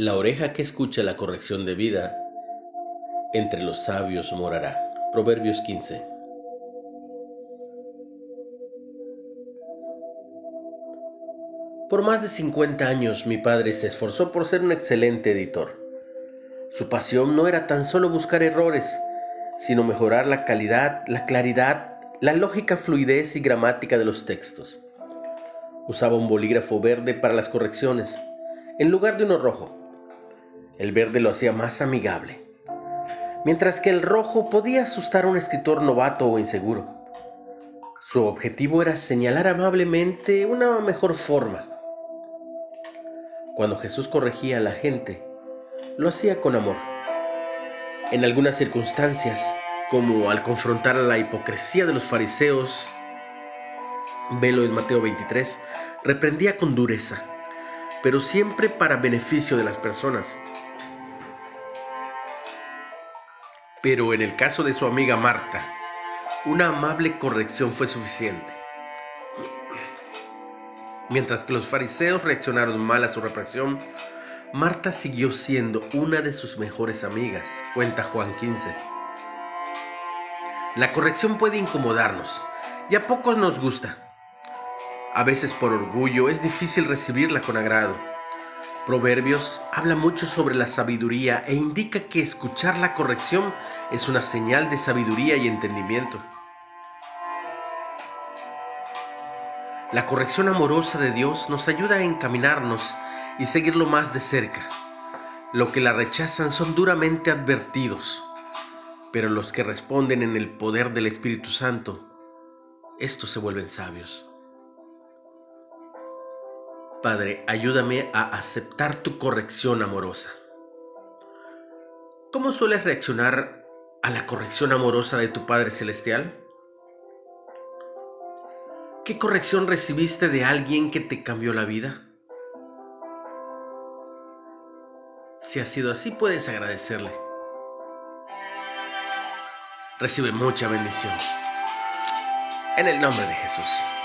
La oreja que escucha la corrección de vida, entre los sabios morará. Proverbios 15. Por más de 50 años mi padre se esforzó por ser un excelente editor. Su pasión no era tan solo buscar errores, sino mejorar la calidad, la claridad, la lógica, fluidez y gramática de los textos. Usaba un bolígrafo verde para las correcciones, en lugar de uno rojo. El verde lo hacía más amigable, mientras que el rojo podía asustar a un escritor novato o inseguro. Su objetivo era señalar amablemente una mejor forma. Cuando Jesús corregía a la gente, lo hacía con amor. En algunas circunstancias, como al confrontar a la hipocresía de los fariseos, velo en Mateo 23, reprendía con dureza, pero siempre para beneficio de las personas. Pero en el caso de su amiga Marta, una amable corrección fue suficiente. Mientras que los fariseos reaccionaron mal a su represión, Marta siguió siendo una de sus mejores amigas, cuenta Juan 15. La corrección puede incomodarnos y a pocos nos gusta. A veces por orgullo es difícil recibirla con agrado. Proverbios habla mucho sobre la sabiduría e indica que escuchar la corrección es una señal de sabiduría y entendimiento. La corrección amorosa de Dios nos ayuda a encaminarnos y seguirlo más de cerca. Lo que la rechazan son duramente advertidos, pero los que responden en el poder del Espíritu Santo, estos se vuelven sabios. Padre, ayúdame a aceptar tu corrección amorosa. ¿Cómo sueles reaccionar a la corrección amorosa de tu Padre Celestial? ¿Qué corrección recibiste de alguien que te cambió la vida? Si ha sido así, puedes agradecerle. Recibe mucha bendición. En el nombre de Jesús.